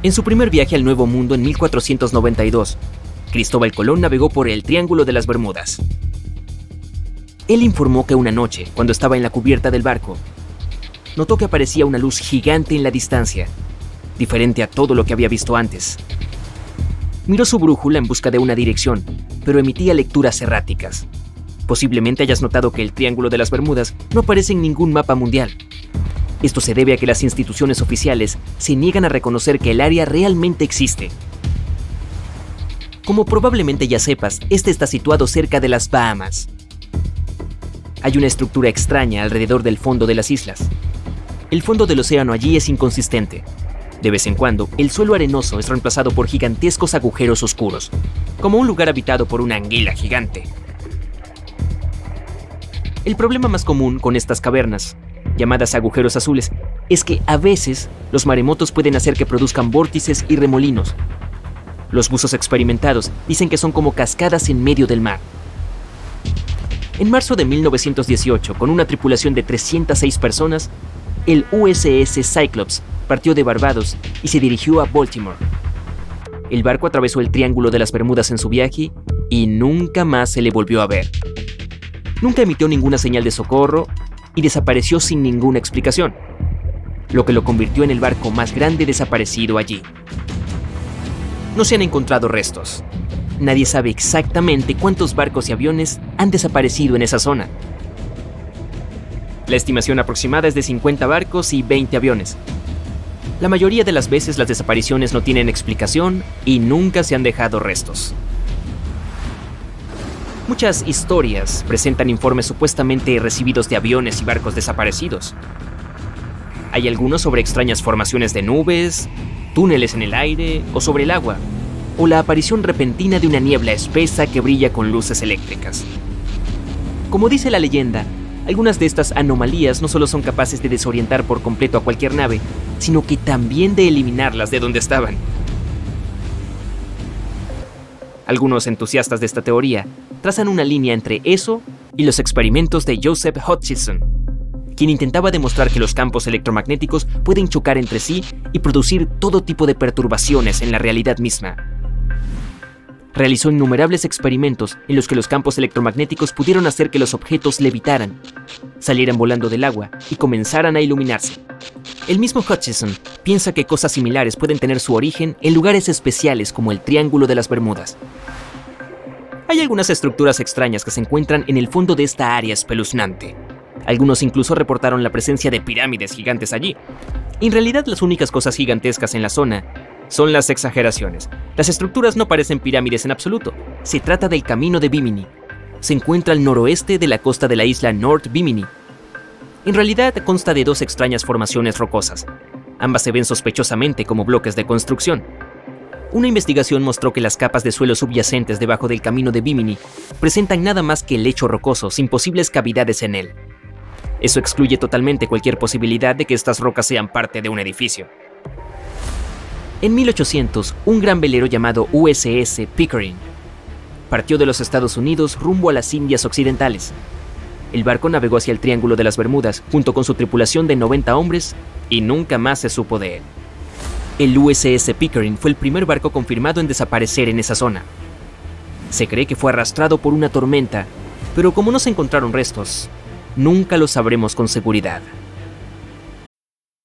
En su primer viaje al Nuevo Mundo en 1492, Cristóbal Colón navegó por el Triángulo de las Bermudas. Él informó que una noche, cuando estaba en la cubierta del barco, notó que aparecía una luz gigante en la distancia, diferente a todo lo que había visto antes. Miró su brújula en busca de una dirección, pero emitía lecturas erráticas. Posiblemente hayas notado que el Triángulo de las Bermudas no aparece en ningún mapa mundial. Esto se debe a que las instituciones oficiales se niegan a reconocer que el área realmente existe. Como probablemente ya sepas, este está situado cerca de las Bahamas. Hay una estructura extraña alrededor del fondo de las islas. El fondo del océano allí es inconsistente. De vez en cuando, el suelo arenoso es reemplazado por gigantescos agujeros oscuros, como un lugar habitado por una anguila gigante. El problema más común con estas cavernas llamadas agujeros azules, es que a veces los maremotos pueden hacer que produzcan vórtices y remolinos. Los buzos experimentados dicen que son como cascadas en medio del mar. En marzo de 1918, con una tripulación de 306 personas, el USS Cyclops partió de Barbados y se dirigió a Baltimore. El barco atravesó el Triángulo de las Bermudas en su viaje y nunca más se le volvió a ver. Nunca emitió ninguna señal de socorro y desapareció sin ninguna explicación, lo que lo convirtió en el barco más grande desaparecido allí. No se han encontrado restos. Nadie sabe exactamente cuántos barcos y aviones han desaparecido en esa zona. La estimación aproximada es de 50 barcos y 20 aviones. La mayoría de las veces las desapariciones no tienen explicación y nunca se han dejado restos. Muchas historias presentan informes supuestamente recibidos de aviones y barcos desaparecidos. Hay algunos sobre extrañas formaciones de nubes, túneles en el aire o sobre el agua, o la aparición repentina de una niebla espesa que brilla con luces eléctricas. Como dice la leyenda, algunas de estas anomalías no solo son capaces de desorientar por completo a cualquier nave, sino que también de eliminarlas de donde estaban. Algunos entusiastas de esta teoría trazan una línea entre eso y los experimentos de Joseph Hutchison, quien intentaba demostrar que los campos electromagnéticos pueden chocar entre sí y producir todo tipo de perturbaciones en la realidad misma. Realizó innumerables experimentos en los que los campos electromagnéticos pudieron hacer que los objetos levitaran, salieran volando del agua y comenzaran a iluminarse. El mismo Hutchison piensa que cosas similares pueden tener su origen en lugares especiales como el Triángulo de las Bermudas, hay algunas estructuras extrañas que se encuentran en el fondo de esta área espeluznante. Algunos incluso reportaron la presencia de pirámides gigantes allí. En realidad las únicas cosas gigantescas en la zona son las exageraciones. Las estructuras no parecen pirámides en absoluto. Se trata del camino de Bimini. Se encuentra al noroeste de la costa de la isla North Bimini. En realidad consta de dos extrañas formaciones rocosas. Ambas se ven sospechosamente como bloques de construcción. Una investigación mostró que las capas de suelo subyacentes debajo del camino de Bimini presentan nada más que lecho rocoso sin posibles cavidades en él. Eso excluye totalmente cualquier posibilidad de que estas rocas sean parte de un edificio. En 1800, un gran velero llamado USS Pickering partió de los Estados Unidos rumbo a las Indias Occidentales. El barco navegó hacia el Triángulo de las Bermudas junto con su tripulación de 90 hombres y nunca más se supo de él. El USS Pickering fue el primer barco confirmado en desaparecer en esa zona. Se cree que fue arrastrado por una tormenta, pero como no se encontraron restos, nunca lo sabremos con seguridad.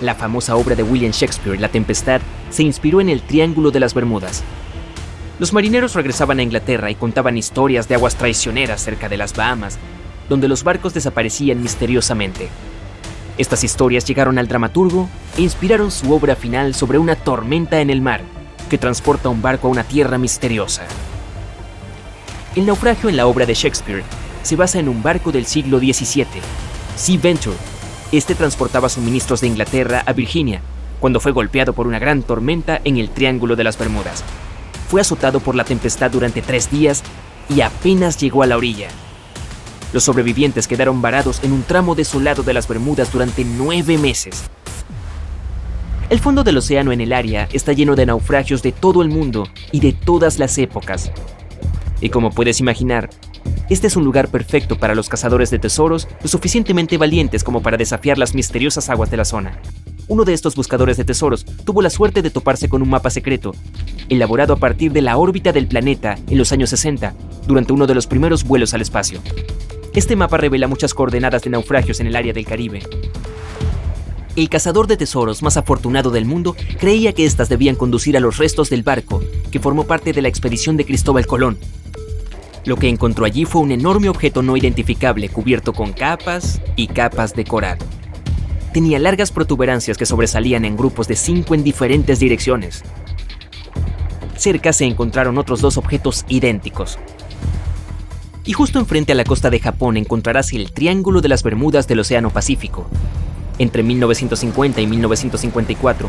La famosa obra de William Shakespeare, La Tempestad, se inspiró en el Triángulo de las Bermudas. Los marineros regresaban a Inglaterra y contaban historias de aguas traicioneras cerca de las Bahamas, donde los barcos desaparecían misteriosamente. Estas historias llegaron al dramaturgo e inspiraron su obra final sobre una tormenta en el mar que transporta un barco a una tierra misteriosa. El naufragio en la obra de Shakespeare se basa en un barco del siglo XVII, Sea Venture. Este transportaba suministros de Inglaterra a Virginia cuando fue golpeado por una gran tormenta en el Triángulo de las Bermudas. Fue azotado por la tempestad durante tres días y apenas llegó a la orilla. Los sobrevivientes quedaron varados en un tramo desolado de las Bermudas durante nueve meses. El fondo del océano en el área está lleno de naufragios de todo el mundo y de todas las épocas. Y como puedes imaginar, este es un lugar perfecto para los cazadores de tesoros lo suficientemente valientes como para desafiar las misteriosas aguas de la zona. Uno de estos buscadores de tesoros tuvo la suerte de toparse con un mapa secreto, elaborado a partir de la órbita del planeta en los años 60, durante uno de los primeros vuelos al espacio. Este mapa revela muchas coordenadas de naufragios en el área del Caribe. El cazador de tesoros más afortunado del mundo creía que éstas debían conducir a los restos del barco que formó parte de la expedición de Cristóbal Colón. Lo que encontró allí fue un enorme objeto no identificable cubierto con capas y capas de coral. Tenía largas protuberancias que sobresalían en grupos de cinco en diferentes direcciones. Cerca se encontraron otros dos objetos idénticos, y justo enfrente a la costa de Japón encontrarás el Triángulo de las Bermudas del Océano Pacífico. Entre 1950 y 1954,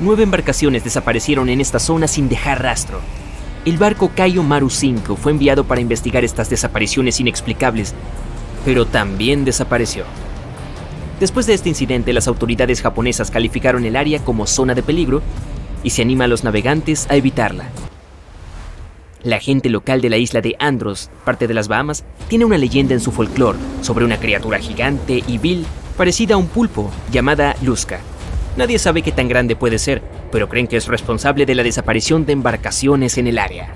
nueve embarcaciones desaparecieron en esta zona sin dejar rastro. El barco Kaio Maru 5 fue enviado para investigar estas desapariciones inexplicables, pero también desapareció. Después de este incidente, las autoridades japonesas calificaron el área como zona de peligro y se anima a los navegantes a evitarla. La gente local de la isla de Andros, parte de las Bahamas, tiene una leyenda en su folclore sobre una criatura gigante y vil parecida a un pulpo llamada Luzca. Nadie sabe qué tan grande puede ser, pero creen que es responsable de la desaparición de embarcaciones en el área.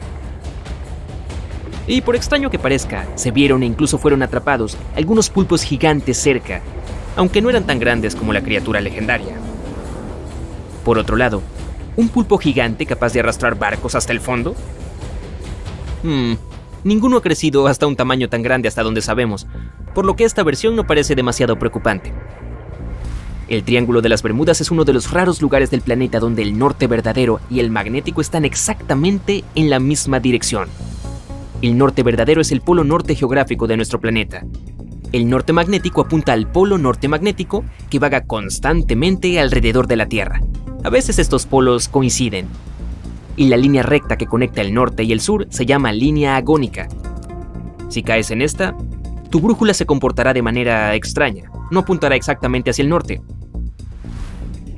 Y por extraño que parezca, se vieron e incluso fueron atrapados algunos pulpos gigantes cerca, aunque no eran tan grandes como la criatura legendaria. Por otro lado, ¿un pulpo gigante capaz de arrastrar barcos hasta el fondo? Hmm, ninguno ha crecido hasta un tamaño tan grande hasta donde sabemos, por lo que esta versión no parece demasiado preocupante. El Triángulo de las Bermudas es uno de los raros lugares del planeta donde el norte verdadero y el magnético están exactamente en la misma dirección. El norte verdadero es el polo norte geográfico de nuestro planeta. El norte magnético apunta al polo norte magnético que vaga constantemente alrededor de la Tierra. A veces estos polos coinciden, y la línea recta que conecta el norte y el sur se llama línea agónica. Si caes en esta, tu brújula se comportará de manera extraña, no apuntará exactamente hacia el norte.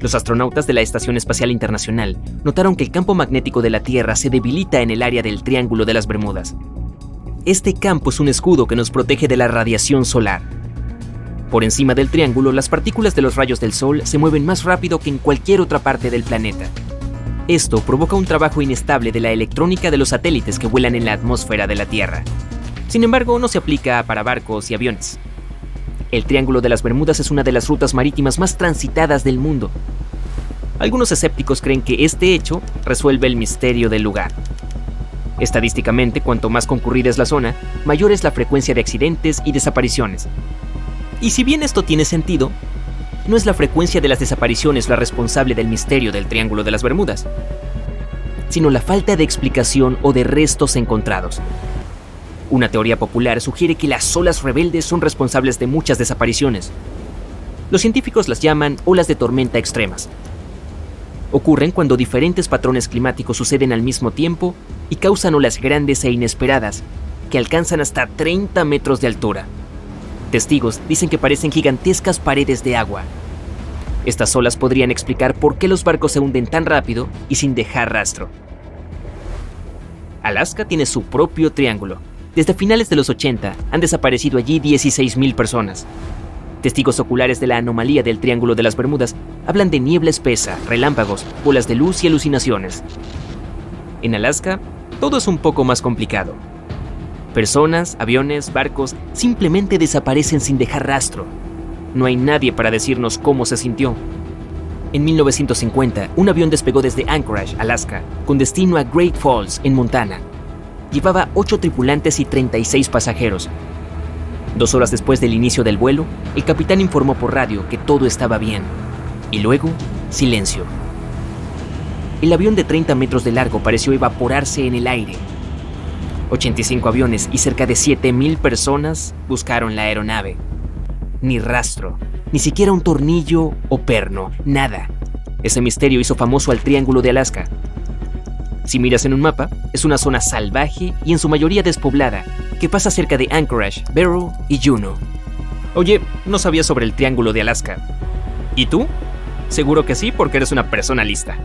Los astronautas de la Estación Espacial Internacional notaron que el campo magnético de la Tierra se debilita en el área del Triángulo de las Bermudas. Este campo es un escudo que nos protege de la radiación solar. Por encima del triángulo, las partículas de los rayos del Sol se mueven más rápido que en cualquier otra parte del planeta. Esto provoca un trabajo inestable de la electrónica de los satélites que vuelan en la atmósfera de la Tierra. Sin embargo, no se aplica para barcos y aviones. El Triángulo de las Bermudas es una de las rutas marítimas más transitadas del mundo. Algunos escépticos creen que este hecho resuelve el misterio del lugar. Estadísticamente, cuanto más concurrida es la zona, mayor es la frecuencia de accidentes y desapariciones. Y si bien esto tiene sentido, no es la frecuencia de las desapariciones la responsable del misterio del Triángulo de las Bermudas, sino la falta de explicación o de restos encontrados. Una teoría popular sugiere que las olas rebeldes son responsables de muchas desapariciones. Los científicos las llaman olas de tormenta extremas. Ocurren cuando diferentes patrones climáticos suceden al mismo tiempo y causan olas grandes e inesperadas, que alcanzan hasta 30 metros de altura. Testigos dicen que parecen gigantescas paredes de agua. Estas olas podrían explicar por qué los barcos se hunden tan rápido y sin dejar rastro. Alaska tiene su propio triángulo. Desde finales de los 80 han desaparecido allí 16.000 personas. Testigos oculares de la anomalía del Triángulo de las Bermudas hablan de niebla espesa, relámpagos, bolas de luz y alucinaciones. En Alaska, todo es un poco más complicado. Personas, aviones, barcos simplemente desaparecen sin dejar rastro. No hay nadie para decirnos cómo se sintió. En 1950, un avión despegó desde Anchorage, Alaska, con destino a Great Falls, en Montana. Llevaba 8 tripulantes y 36 pasajeros. Dos horas después del inicio del vuelo, el capitán informó por radio que todo estaba bien. Y luego, silencio. El avión de 30 metros de largo pareció evaporarse en el aire. 85 aviones y cerca de 7.000 personas buscaron la aeronave. Ni rastro, ni siquiera un tornillo o perno, nada. Ese misterio hizo famoso al Triángulo de Alaska. Si miras en un mapa, es una zona salvaje y en su mayoría despoblada, que pasa cerca de Anchorage, Barrow y Juneau. Oye, no sabía sobre el Triángulo de Alaska. ¿Y tú? Seguro que sí, porque eres una persona lista.